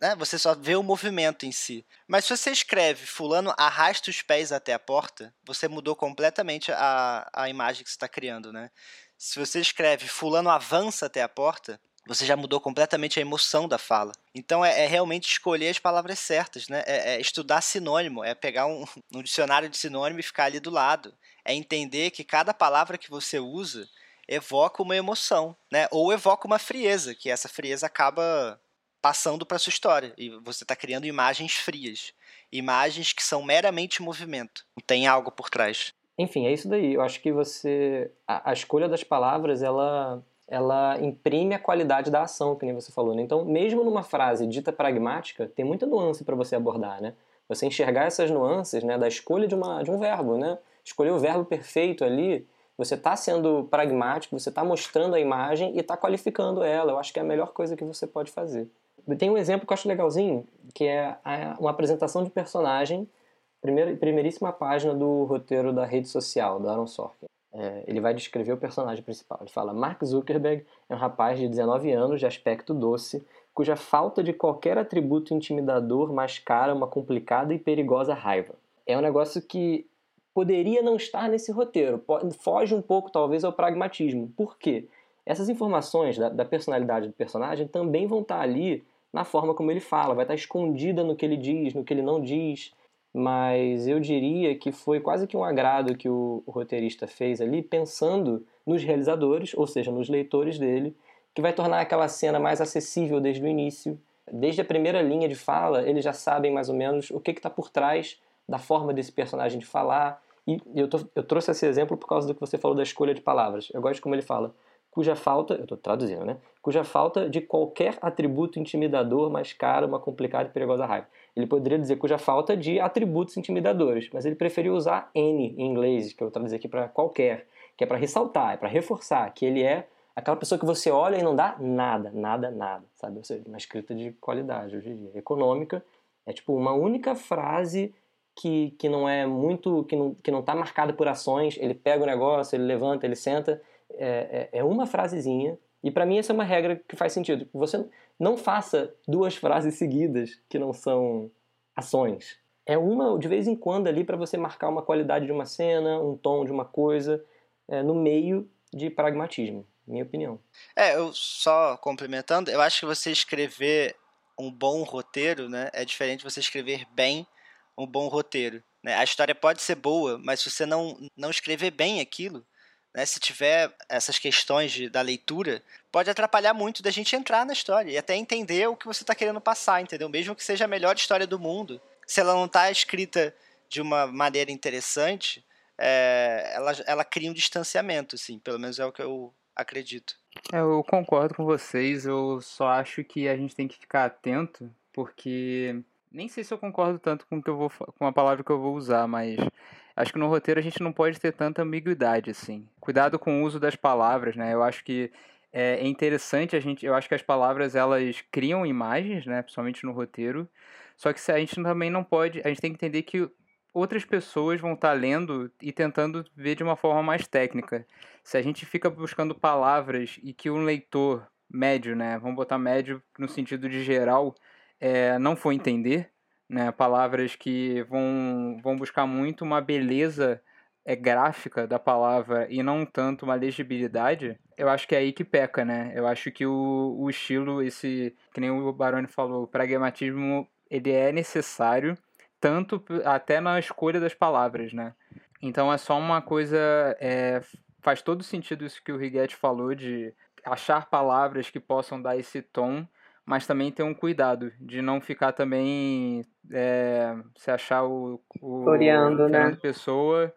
S4: né? Você só vê o movimento em si. Mas se você escreve fulano arrasta os pés até a porta, você mudou completamente a, a imagem que você está criando, né? Se você escreve fulano avança até a porta, você já mudou completamente a emoção da fala. Então é, é realmente escolher as palavras certas, né? É, é, estudar sinônimo, é pegar um, um dicionário de sinônimo e ficar ali do lado. É entender que cada palavra que você usa evoca uma emoção, né? Ou evoca uma frieza, que essa frieza acaba passando para sua história e você está criando imagens frias, imagens que são meramente movimento, não tem algo por trás.
S3: Enfim, é isso daí. Eu acho que você a, a escolha das palavras ela ela imprime a qualidade da ação, que nem você falou. Né? Então, mesmo numa frase dita pragmática, tem muita nuance para você abordar, né? Você enxergar essas nuances, né, da escolha de uma de um verbo, né? Escolher o verbo perfeito ali você está sendo pragmático, você está mostrando a imagem e está qualificando ela. Eu acho que é a melhor coisa que você pode fazer. Tem um exemplo que eu acho legalzinho, que é uma apresentação de personagem, primeira, primeiríssima página do roteiro da rede social, do Aaron Sorkin. É, ele vai descrever o personagem principal. Ele fala: Mark Zuckerberg é um rapaz de 19 anos, de aspecto doce, cuja falta de qualquer atributo intimidador mascara uma complicada e perigosa raiva. É um negócio que poderia não estar nesse roteiro. Foge um pouco, talvez, ao pragmatismo. Por quê? Essas informações da, da personalidade do personagem também vão estar ali na forma como ele fala, vai estar escondida no que ele diz, no que ele não diz. Mas eu diria que foi quase que um agrado que o, o roteirista fez ali, pensando nos realizadores, ou seja, nos leitores dele, que vai tornar aquela cena mais acessível desde o início. Desde a primeira linha de fala, eles já sabem mais ou menos o que está por trás da forma desse personagem de falar, e eu, tô, eu trouxe esse exemplo por causa do que você falou da escolha de palavras. Eu gosto como ele fala, cuja falta, eu estou traduzindo, né? Cuja falta de qualquer atributo intimidador mascara uma complicada e perigosa raiva. Ele poderia dizer cuja falta de atributos intimidadores, mas ele preferiu usar N em inglês, que eu traduzi aqui para qualquer, que é para ressaltar, é para reforçar que ele é aquela pessoa que você olha e não dá nada, nada, nada, sabe? Ou seja, uma escrita de qualidade hoje em dia, econômica. É tipo uma única frase que, que não é muito, que não, que não está marcado por ações, ele pega o negócio, ele levanta, ele senta, é, é, é uma frasezinha, e para mim essa é uma regra que faz sentido. Você não faça duas frases seguidas que não são ações. É uma de vez em quando ali para você marcar uma qualidade de uma cena, um tom de uma coisa, é, no meio de pragmatismo, minha opinião.
S4: É, eu só complementando, eu acho que você escrever um bom roteiro, né, é diferente de você escrever bem um bom roteiro. Né? A história pode ser boa, mas se você não, não escrever bem aquilo, né? se tiver essas questões de, da leitura, pode atrapalhar muito da gente entrar na história e até entender o que você está querendo passar, entendeu? Mesmo que seja a melhor história do mundo, se ela não está escrita de uma maneira interessante, é, ela, ela cria um distanciamento, assim, pelo menos é o que eu acredito.
S2: É, eu concordo com vocês, eu só acho que a gente tem que ficar atento, porque nem sei se eu concordo tanto com, que eu vou, com a palavra que eu vou usar, mas acho que no roteiro a gente não pode ter tanta ambiguidade, assim. Cuidado com o uso das palavras, né? Eu acho que é interessante a gente. Eu acho que as palavras elas criam imagens, né? Principalmente no roteiro. Só que a gente também não pode. A gente tem que entender que outras pessoas vão estar lendo e tentando ver de uma forma mais técnica. Se a gente fica buscando palavras e que um leitor médio, né? Vamos botar médio no sentido de geral é, não for entender, né? Palavras que vão, vão buscar muito uma beleza é gráfica da palavra e não tanto uma legibilidade, eu acho que é aí que peca, né? Eu acho que o, o estilo, esse, que nem o Baroni falou, o pragmatismo, ele é necessário, tanto até na escolha das palavras, né? Então é só uma coisa, é, faz todo sentido isso que o Righetti falou de achar palavras que possam dar esse tom, mas também ter um cuidado de não ficar também é, se achar o, o
S1: Floreando, né?
S2: Pessoa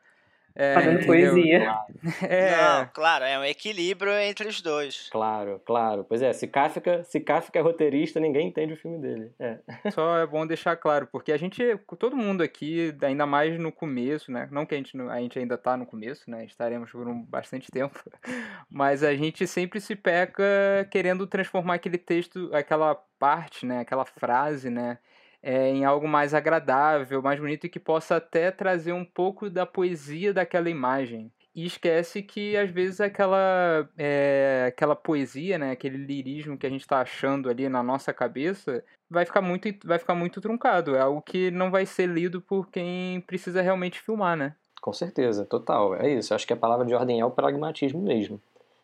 S2: é,
S1: Fazendo
S2: entendeu?
S1: poesia.
S2: É,
S4: Não, claro, é um equilíbrio entre os dois.
S3: Claro, claro. Pois é, se Kafka, se Kafka é roteirista, ninguém entende o filme dele. É.
S2: só é bom deixar claro, porque a gente, todo mundo aqui, ainda mais no começo, né? Não que a gente, a gente ainda tá no começo, né? Estaremos por um bastante tempo, mas a gente sempre se peca querendo transformar aquele texto, aquela parte, né? Aquela frase, né? É, em algo mais agradável, mais bonito e que possa até trazer um pouco da poesia daquela imagem. E esquece que às vezes aquela, é, aquela poesia, né, aquele lirismo que a gente está achando ali na nossa cabeça, vai ficar, muito, vai ficar muito truncado. É algo que não vai ser lido por quem precisa realmente filmar, né?
S3: Com certeza, total. É isso. Eu acho que a palavra de ordem é o pragmatismo mesmo.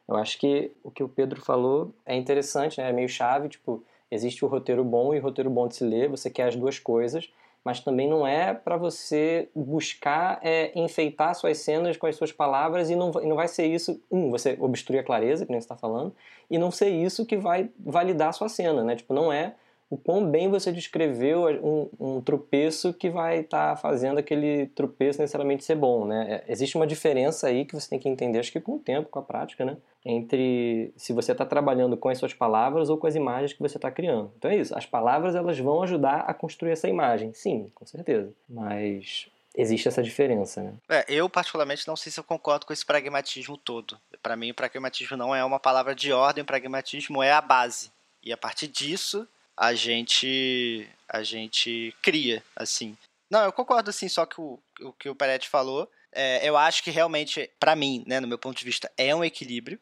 S3: Eu acho que o que o Pedro falou é interessante, né? É meio chave, tipo, existe o roteiro bom e o roteiro bom de se ler, você quer as duas coisas, mas também não é para você buscar é, enfeitar suas cenas com as suas palavras e não, vai- não vai ser isso, um, você obstruir a clareza, que nem você está falando, e não ser isso que vai validar a sua cena, né? Tipo, não é o quão bem você descreveu um, um tropeço que vai estar fazendo aquele tropeço necessariamente ser bom, né? É, Existe uma diferença aí que você tem que entender, acho que com o tempo, com a prática, né? Entre se você está trabalhando com as suas palavras ou com as imagens que você está criando. Então é isso, as palavras elas vão ajudar a construir essa imagem, sim, com certeza. Mas existe essa diferença, né?
S4: É, eu, particularmente, não sei se eu concordo com esse pragmatismo todo. Para mim, o pragmatismo não é uma palavra de ordem, o pragmatismo é a base. E a partir disso, a gente a gente cria, assim. Não, eu concordo, assim, só que o, o que o Peretti falou. É, eu acho que realmente, para mim, né, no meu ponto de vista, é um equilíbrio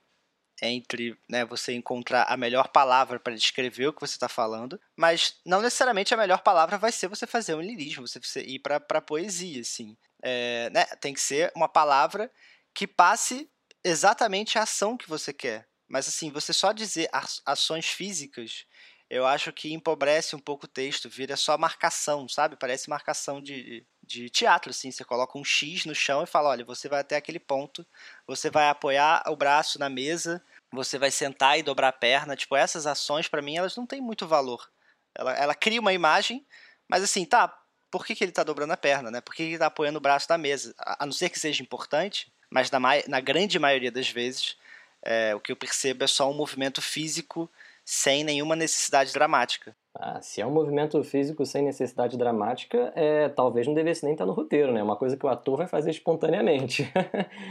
S4: entre né, você encontrar a melhor palavra para descrever o que você está falando, mas não necessariamente a melhor palavra vai ser você fazer um lirismo, você ir para poesia, assim. É, né, tem que ser uma palavra que passe exatamente a ação que você quer. Mas assim, você só dizer ações físicas, eu acho que empobrece um pouco o texto, vira só marcação, sabe? Parece marcação de, de teatro, assim. Você coloca um X no chão e fala, olha, você vai até aquele ponto, você vai apoiar o braço na mesa, você vai sentar e dobrar a perna. Tipo, essas ações, para mim, elas não têm muito valor. Ela, ela cria uma imagem, mas assim, tá, por que, que ele tá dobrando a perna, né? Por que, que ele tá apoiando o braço na mesa? A, não ser que seja importante, mas na, na grande maioria das vezes, é, o que eu percebo é só um movimento físico sem nenhuma necessidade dramática.
S3: Ah, se é um movimento físico sem necessidade dramática, é, talvez não devesse nem estar no roteiro, né? É uma coisa que o ator vai fazer espontaneamente.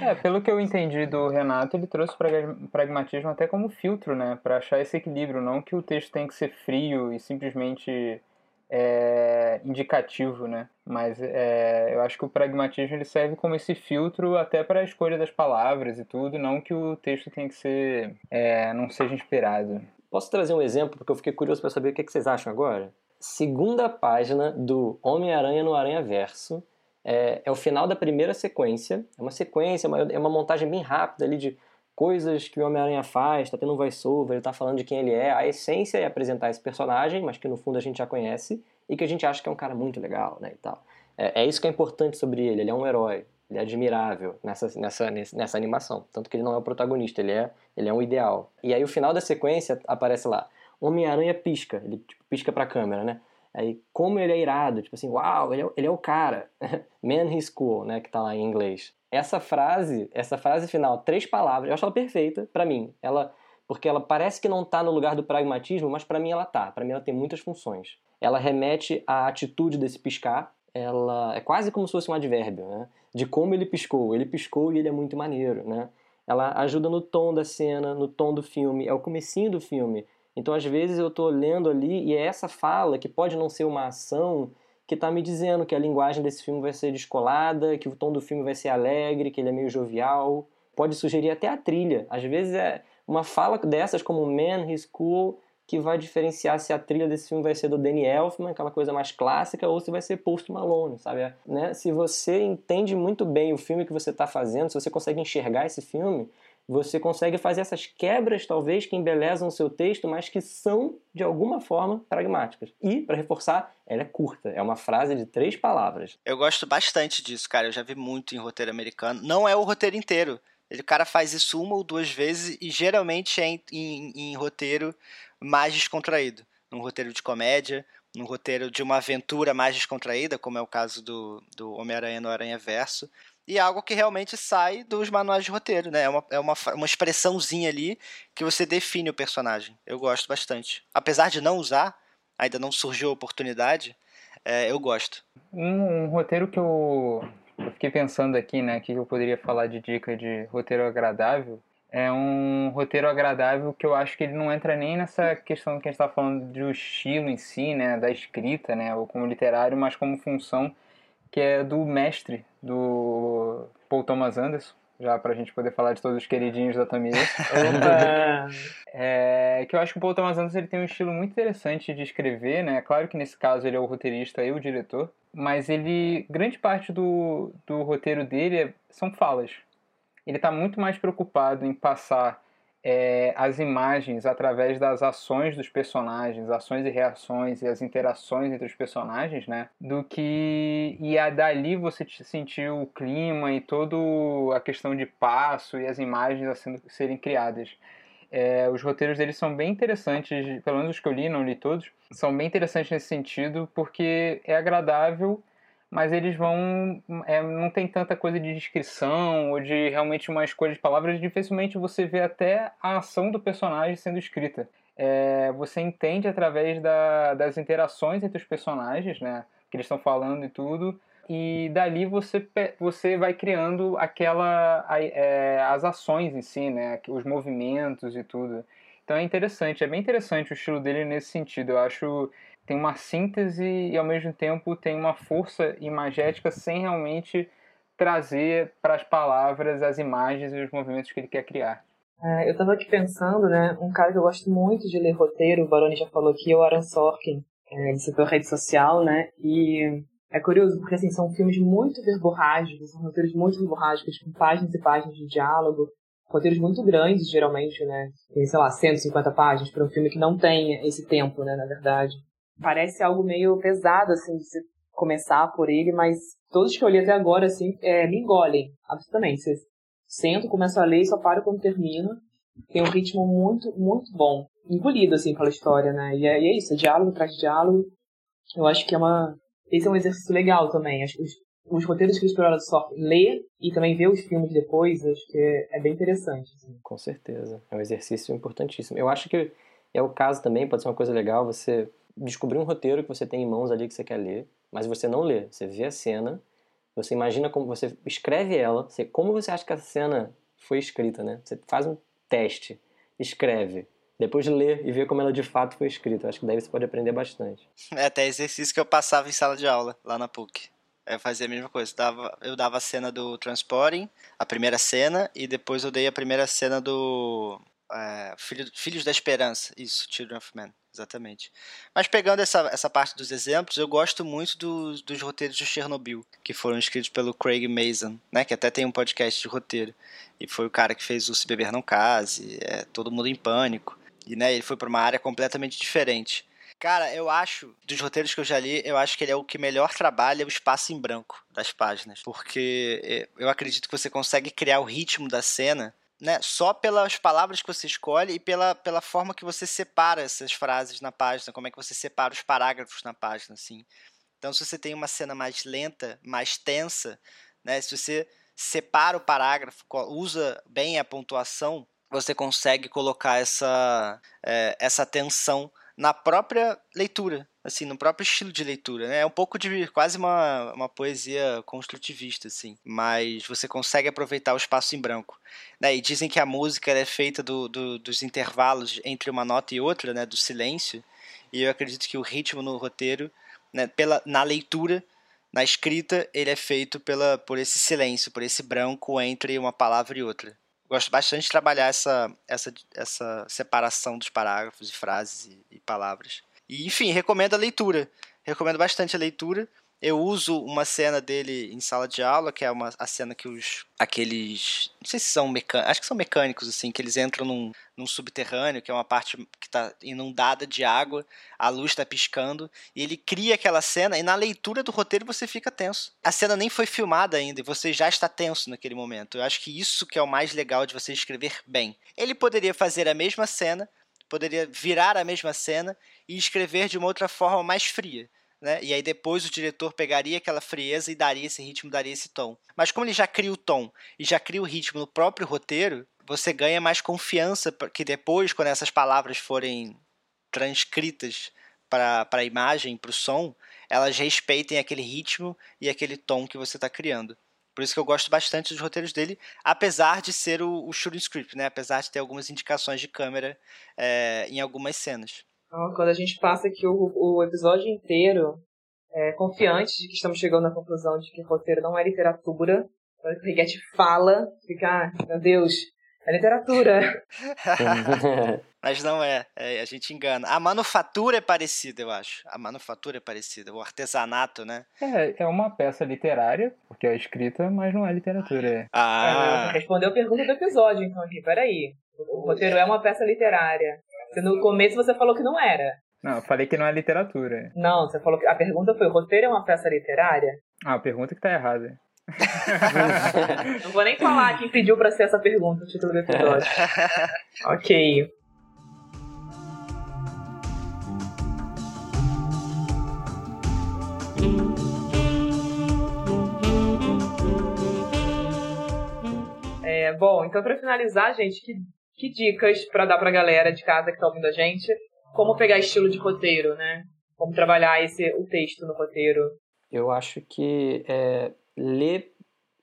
S2: É, pelo que eu entendi do Renato, ele trouxe o pragmatismo até como filtro, né? Pra achar esse equilíbrio. Não que o texto tem que ser frio e simplesmente é, indicativo, né? Mas é, eu acho que o pragmatismo ele serve como esse filtro até para a escolha das palavras e tudo. Não que o texto tenha que ser. é, não seja inspirado.
S3: Posso trazer um exemplo, porque eu fiquei curioso para saber o que, que vocês acham agora? Segunda página do Homem-Aranha no Aranha Verso. É, é o final da primeira sequência. É uma sequência, é uma, é uma montagem bem rápida ali de coisas que o Homem-Aranha faz, tá tendo um voice-over, ele tá falando de quem ele é. A essência é apresentar esse personagem, mas que no fundo a gente já conhece e que a gente acha que é um cara muito legal, né, e tal. É, é isso que é importante sobre ele, ele é um herói, ele é admirável nessa, nessa, nessa animação. Tanto que ele não é o protagonista, ele é, ele é um ideal. E aí o final da sequência aparece lá, Homem-Aranha pisca, ele tipo, pisca pra câmera, né? Aí, como ele é irado, tipo assim, uau, ele é, ele é o cara. Man he's cool, né, que tá lá em inglês. Essa frase, essa frase final, três palavras, eu acho ela perfeita pra mim. Ela porque ela parece que não tá no lugar do pragmatismo, mas pra mim ela tá. Pra mim ela tem muitas funções. Ela remete à atitude desse piscar, ela é quase como se fosse um advérbio, né? De como ele piscou. Ele piscou e ele é muito maneiro, né? Ela ajuda no tom da cena, no tom do filme, é o comecinho do filme. Então, às vezes, eu tô lendo ali e é essa fala, que pode não ser uma ação, que tá me dizendo que a linguagem desse filme vai ser descolada, que o tom do filme vai ser alegre, que ele é meio jovial. Pode sugerir até a trilha. Às vezes é uma fala dessas, como Man, He's Cool, que vai diferenciar se a trilha desse filme vai ser do Danny Elfman, aquela coisa mais clássica, ou se vai ser Post Malone, sabe? Né? Se você entende muito bem o filme que você está fazendo, se você consegue enxergar esse filme, você consegue fazer essas quebras, talvez, que embelezam o seu texto, mas que são, de alguma forma, pragmáticas. E, para reforçar, ela é curta. É uma frase de três palavras.
S4: Eu gosto bastante disso, cara. Eu já vi muito em roteiro americano. Não é o roteiro inteiro. O cara faz isso uma ou duas vezes e geralmente é em, em, em roteiro mais descontraído. Num roteiro de comédia, num roteiro de uma aventura mais descontraída, como é o caso do, do Homem-Aranha no Aranha Verso e é algo que realmente sai dos manuais de roteiro, né? É uma, é uma, uma expressãozinha ali que você define o personagem. Eu gosto bastante. Apesar de não usar, ainda não surgiu a oportunidade, é, eu gosto.
S2: Um, um, roteiro que eu, eu fiquei pensando aqui, né, que eu poderia falar de dica de roteiro agradável, é um roteiro agradável que eu acho que ele não entra nem nessa questão que a gente está falando do estilo em si, né, da escrita, né, ou como literário, mas como função que é do mestre do Paul Thomas Anderson, já para a gente poder falar de todos os queridinhos da Tamir. é, que eu acho que o Paul Thomas Anderson ele tem um estilo muito interessante de escrever, né? Claro que nesse caso ele é o roteirista e o diretor, mas ele grande parte do, do roteiro dele é, são falas. Ele está muito mais preocupado em passar é, as imagens através das ações dos personagens, ações e reações e as interações entre os personagens, né? Do que e a dali você sentir o clima e toda a questão de passo e as imagens a sendo, serem criadas. É, os roteiros deles são bem interessantes, pelo menos os que eu li, não li todos, são bem interessantes nesse sentido, porque é agradável mas eles vão. É, não tem tanta coisa de descrição ou de realmente uma escolha de palavras. Dificilmente você vê até a ação do personagem sendo escrita. É, você entende através da, das interações entre os personagens, né? Que eles estão falando e tudo. E dali você, você vai criando aquela. É, as ações em si, né? Os movimentos e tudo. Então é interessante, é bem interessante o estilo dele nesse sentido. Eu acho tem uma síntese e ao mesmo tempo tem uma força imagética sem realmente trazer para as palavras as imagens e os movimentos que ele quer criar.
S1: É, eu estava aqui pensando, né, um cara que eu gosto muito de ler roteiro, o Baroni já falou aqui, é o Aaron Sorkin. É, ele citou rede social, né, e é curioso porque, assim, são filmes muito verborrágicos, são roteiros muito verborrágicos, com páginas e páginas de diálogo, roteiros muito grandes, geralmente, né, tem, sei lá, 150 páginas para um filme que não tem esse tempo, né, na verdade parece algo meio pesado, assim, de se começar por ele, mas todos que eu li até agora, assim, é, me engolem, absolutamente. Você sento, começo a ler e só paro quando termino. Tem um ritmo muito, muito bom. Engolido, assim, pela história, né? E é, e é isso, é diálogo traz diálogo. Eu acho que é uma... Esse é um exercício legal também. Acho que os, os roteiros que o só ler e também ver os filmes depois, acho que é, é bem interessante. Assim.
S3: Com certeza. É um exercício importantíssimo. Eu acho que é o caso também, pode ser uma coisa legal, você descobrir um roteiro que você tem em mãos ali que você quer ler, mas você não lê. Você vê a cena, você imagina como você escreve ela, você, como você acha que a cena foi escrita, né? Você faz um teste, escreve, depois lê e vê como ela de fato foi escrita. Acho que daí você pode aprender bastante.
S4: É até exercício que eu passava em sala de aula, lá na PUC. Eu fazia a mesma coisa. Eu dava, eu dava a cena do Transporting, a primeira cena, e depois eu dei a primeira cena do é, Filho, Filhos da Esperança. Isso, Children of Men. Exatamente. Mas pegando essa, essa parte dos exemplos, eu gosto muito do, dos roteiros de Chernobyl, que foram escritos pelo Craig Mason, né, que até tem um podcast de roteiro. E foi o cara que fez o Se Beber Não Case, é, Todo Mundo em Pânico. E né, ele foi para uma área completamente diferente. Cara, eu acho, dos roteiros que eu já li, eu acho que ele é o que melhor trabalha o espaço em branco das páginas. Porque é, eu acredito que você consegue criar o ritmo da cena né, só pelas palavras que você escolhe e pela, pela forma que você separa essas frases na página, como é que você separa os parágrafos na página, assim. Então, se você tem uma cena mais lenta, mais tensa, né, se você separa o parágrafo, usa bem a pontuação, você consegue colocar essa, é, essa tensão na própria leitura, assim, no próprio estilo de leitura, né? É um pouco de quase uma, uma poesia construtivista, assim, mas você consegue aproveitar o espaço em branco. Né? E dizem que a música é feita do, do, dos intervalos entre uma nota e outra, né? Do silêncio, e eu acredito que o ritmo no roteiro, né? Pela, na leitura, na escrita, ele é feito pela, por esse silêncio, por esse branco entre uma palavra e outra. Gosto bastante de trabalhar essa, essa, essa separação dos parágrafos e frases e, e palavras. E, enfim, recomendo a leitura. Recomendo bastante a leitura. Eu uso uma cena dele em sala de aula, que é uma, a cena que os. aqueles. Não sei se são mecânicos. Acho que são mecânicos, assim, que eles entram num, num subterrâneo, que é uma parte que está inundada de água, a luz está piscando, e ele cria aquela cena, e na leitura do roteiro você fica tenso. A cena nem foi filmada ainda, e você já está tenso naquele momento. Eu acho que isso que é o mais legal de você escrever bem. Ele poderia fazer a mesma cena, poderia virar a mesma cena e escrever de uma outra forma mais fria né? E aí depois o diretor pegaria aquela frieza e daria esse ritmo, daria esse tom. Mas como ele já cria o tom e já cria o ritmo no próprio roteiro, você ganha mais confiança que depois, quando essas palavras forem transcritas para a imagem, para o som, elas respeitem aquele ritmo e aquele tom que você está criando. Por isso que eu gosto bastante dos roteiros dele, apesar de ser o, o shooting script, né? apesar de ter algumas indicações de câmera é, em algumas cenas.
S1: Quando a gente passa aqui o, o episódio inteiro é, confiante de que estamos chegando à conclusão de que roteiro não é literatura, quando o Rigetti fala, fica, ah, meu Deus, é literatura.
S4: Mas não é, é, a gente engana. A manufatura é parecida, eu acho. A manufatura é parecida, o artesanato, né?
S2: É, é uma peça literária, porque é escrita, mas não é literatura.
S4: Ah.
S1: É, respondeu a pergunta do episódio, então, aqui. Peraí. O roteiro é uma peça literária. No começo você falou que não era.
S2: Não, eu falei que não é literatura.
S1: Não, você falou que. A pergunta foi: roteiro é uma peça literária?
S2: Ah, a pergunta que tá errada.
S1: não vou nem falar quem pediu pra ser essa pergunta, o título do episódio. ok. É, bom, então para finalizar, gente, que que dicas para dar para a galera de casa que está ouvindo a gente? Como pegar estilo de roteiro, né? Como trabalhar esse, o texto no roteiro?
S3: Eu acho que é, ler,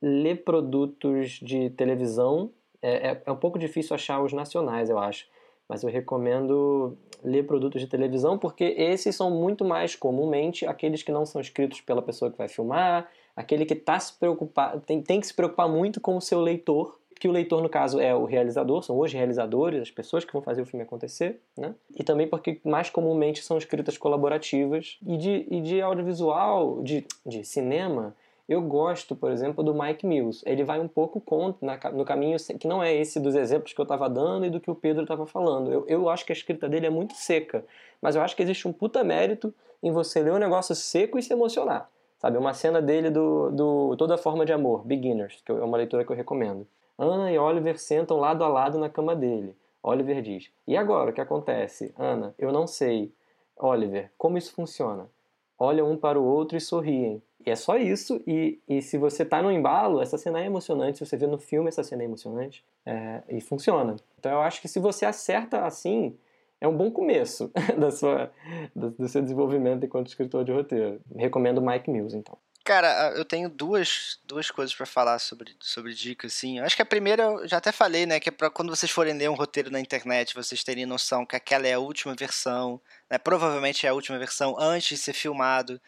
S3: ler produtos de televisão é, é, é um pouco difícil achar os nacionais, eu acho. Mas eu recomendo ler produtos de televisão porque esses são muito mais comumente aqueles que não são escritos pela pessoa que vai filmar, aquele que tá se preocupar, tem, tem que se preocupar muito com o seu leitor que o leitor, no caso, é o realizador, são os realizadores, as pessoas que vão fazer o filme acontecer, né? E também porque mais comumente são escritas colaborativas e de, e de audiovisual, de, de cinema, eu gosto, por exemplo, do Mike Mills. Ele vai um pouco contra, no caminho que não é esse dos exemplos que eu estava dando e do que o Pedro estava falando. Eu, eu acho que a escrita dele é muito seca, mas eu acho que existe um puta mérito em você ler um negócio seco e se emocionar. Sabe, uma cena dele do, do Toda Forma de Amor, Beginners, que é uma leitura que eu recomendo. Ana e Oliver sentam lado a lado na cama dele. Oliver diz: E agora, o que acontece? Ana, eu não sei. Oliver, como isso funciona? Olham um para o outro e sorriem. E é só isso, e, e se você está no embalo, essa cena é emocionante. Se você vê no filme, essa cena é emocionante. É, e funciona. Então eu acho que se você acerta assim, é um bom começo da sua, do, do seu desenvolvimento enquanto escritor de roteiro. Recomendo Mike Mills, então.
S4: Cara, eu tenho duas, duas coisas para falar sobre, sobre dicas, assim. Eu acho que a primeira eu já até falei, né? Que é pra quando vocês forem ler um roteiro na internet, vocês terem noção que aquela é a última versão, né? Provavelmente é a última versão antes de ser filmado.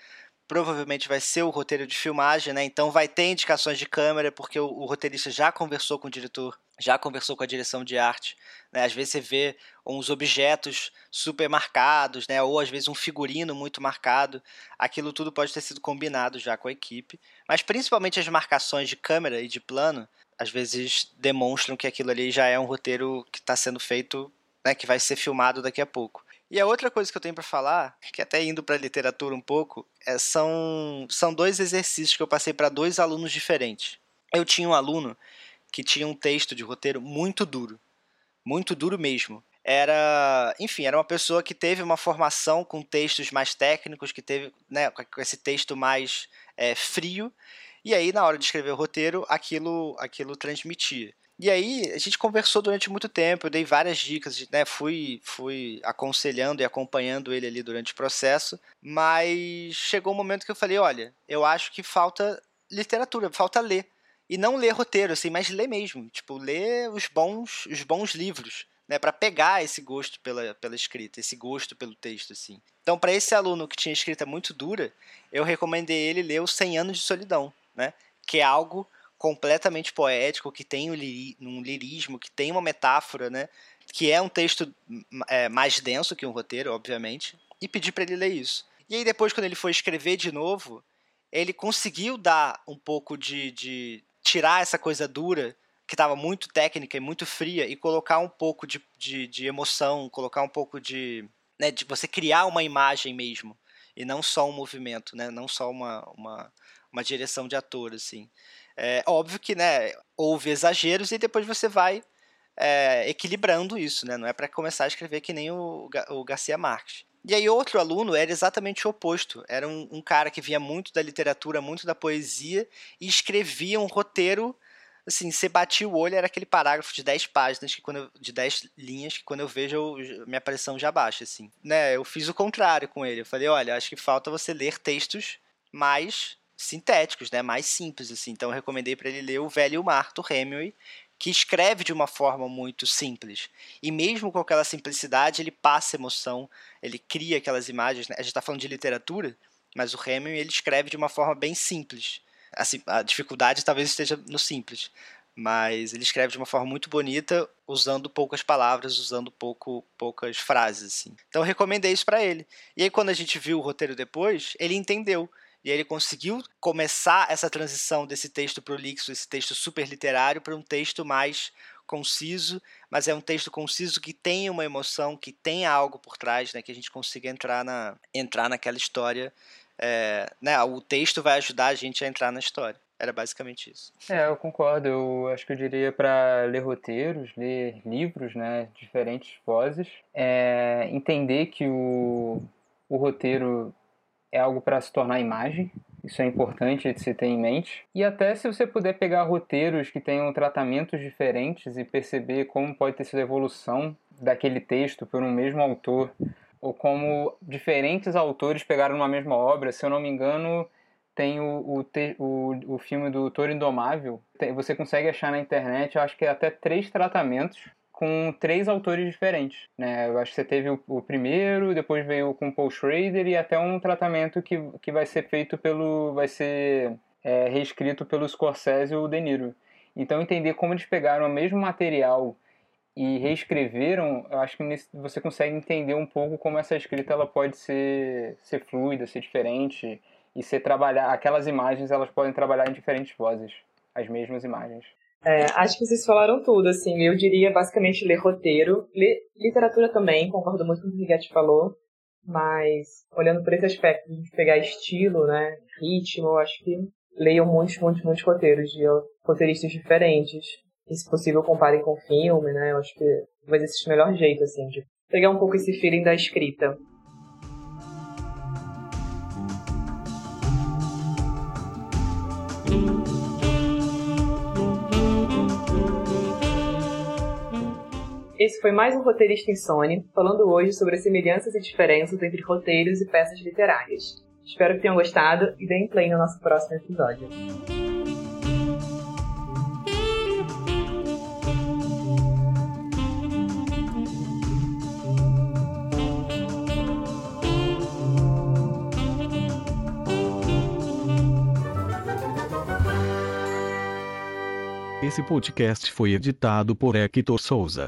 S4: Provavelmente vai ser o roteiro de filmagem, né? Então vai ter indicações de câmera, porque o, o roteirista já conversou com o diretor já conversou com a direção de arte. Né? Às vezes você vê uns objetos super marcados, né? ou às vezes um figurino muito marcado. Aquilo tudo pode ter sido combinado já com a equipe. Mas principalmente as marcações de câmera e de plano, às vezes demonstram que aquilo ali já é um roteiro que está sendo feito, né? que vai ser filmado daqui a pouco. E a outra coisa que eu tenho para falar, que até indo para literatura um pouco, é, são, são dois exercícios que eu passei para dois alunos diferentes. Eu tinha um aluno que tinha um texto de roteiro muito duro. Muito duro mesmo. Era, enfim, era uma pessoa que teve uma formação com textos mais técnicos, que teve né, com esse texto mais é, frio, e aí na hora de escrever o roteiro aquilo, aquilo transmitia. E aí a gente conversou durante muito tempo, eu dei várias dicas, né, fui, fui aconselhando e acompanhando ele ali durante o processo, mas chegou um momento que eu falei, olha, eu acho que falta literatura, falta ler e não ler roteiro, assim, mas ler mesmo. Tipo, ler os bons, os bons livros, né? para pegar esse gosto pela, pela escrita, esse gosto pelo texto, assim. Então, para esse aluno que tinha escrita muito dura, eu recomendei ele ler o 100 Anos de Solidão, né? Que é algo completamente poético, que tem um, lirismo, que tem uma metáfora, né? Que é um texto é, mais denso que um roteiro, obviamente, e pedir para ele ler isso. E aí depois, quando ele foi escrever de novo, ele conseguiu dar um pouco de, de tirar essa coisa dura que estava muito técnica e muito fria e colocar um pouco de, de, de emoção, colocar um pouco de, né, de você criar uma imagem mesmo e não só um movimento, né, não só uma, uma, uma direção de ator assim. É óbvio que né, houve exageros e depois você vai é, equilibrando isso, né? Não é para começar a escrever que nem o, o Garcia Marques. E aí outro aluno era exatamente o oposto. Era um, um, cara que via muito da literatura, muito da poesia e escrevia um roteiro assim, você batia o olho, era aquele parágrafo de 10 páginas, que quando eu, de 10 linhas, que quando eu vejo, eu, minha pressão já baixa, assim. Né, eu fiz o contrário com ele. Eu falei, olha, acho que falta você ler textos mais sintéticos, né, mais simples, assim. Então eu recomendei para ele ler O Velho e o Mar, do Hemingway, que escreve de uma forma muito simples. E mesmo com aquela simplicidade, ele passa emoção, ele cria aquelas imagens. Né? A gente está falando de literatura, mas o Hemingway ele escreve de uma forma bem simples. Assim, a dificuldade talvez esteja no simples, mas ele escreve de uma forma muito bonita, usando poucas palavras, usando pouco, poucas frases. Assim. Então eu recomendei isso para ele. E aí quando a gente viu o roteiro depois, ele entendeu. E ele conseguiu começar essa transição desse texto prolixo, esse texto super literário, para um texto mais conciso, mas é um texto conciso que tem uma emoção, que tem algo por trás, né, que a gente consiga entrar, na, entrar naquela história é, né, o texto vai ajudar a gente a entrar na história. Era basicamente isso.
S2: É, eu concordo. Eu acho que eu diria para ler roteiros, ler livros, né, diferentes vozes, é, entender que o, o roteiro é algo para se tornar imagem. Isso é importante de se ter em mente. E até se você puder pegar roteiros que tenham tratamentos diferentes e perceber como pode ter sido a evolução daquele texto por um mesmo autor ou como diferentes autores pegaram uma mesma obra. Se eu não me engano, tem o, o, o, o filme do Toro Indomável. Tem, você consegue achar na internet, acho que até três tratamentos com três autores diferentes. Né? Eu acho que você teve o, o, primeiro, depois veio com Paul Schrader e até um tratamento que, que vai ser feito pelo. vai ser é, reescrito pelo Scorsese e o De Niro. Então entender como eles pegaram o mesmo material e reescreveram, eu acho que você consegue entender um pouco como essa escrita ela pode ser, ser fluida, ser diferente e ser trabalhar aquelas imagens elas podem trabalhar em diferentes vozes, as mesmas imagens.
S1: É, acho que vocês falaram tudo, assim, eu diria basicamente ler roteiro, ler literatura também, concordo muito com o que o Miguel falou, mas olhando por esse aspecto de pegar estilo, né, ritmo, eu acho que leiam muitos, muitos, muitos roteiros de roteiristas diferentes, e se possível comparem com filme, né? Eu acho que vai ser o melhor jeito, assim, de pegar um pouco esse feeling da escrita. Esse foi mais um Roteirista Insone, falando hoje sobre as semelhanças e diferenças entre roteiros e peças literárias. Espero que tenham gostado e deem play no nosso próximo episódio.
S5: Esse podcast foi editado por Hector Souza.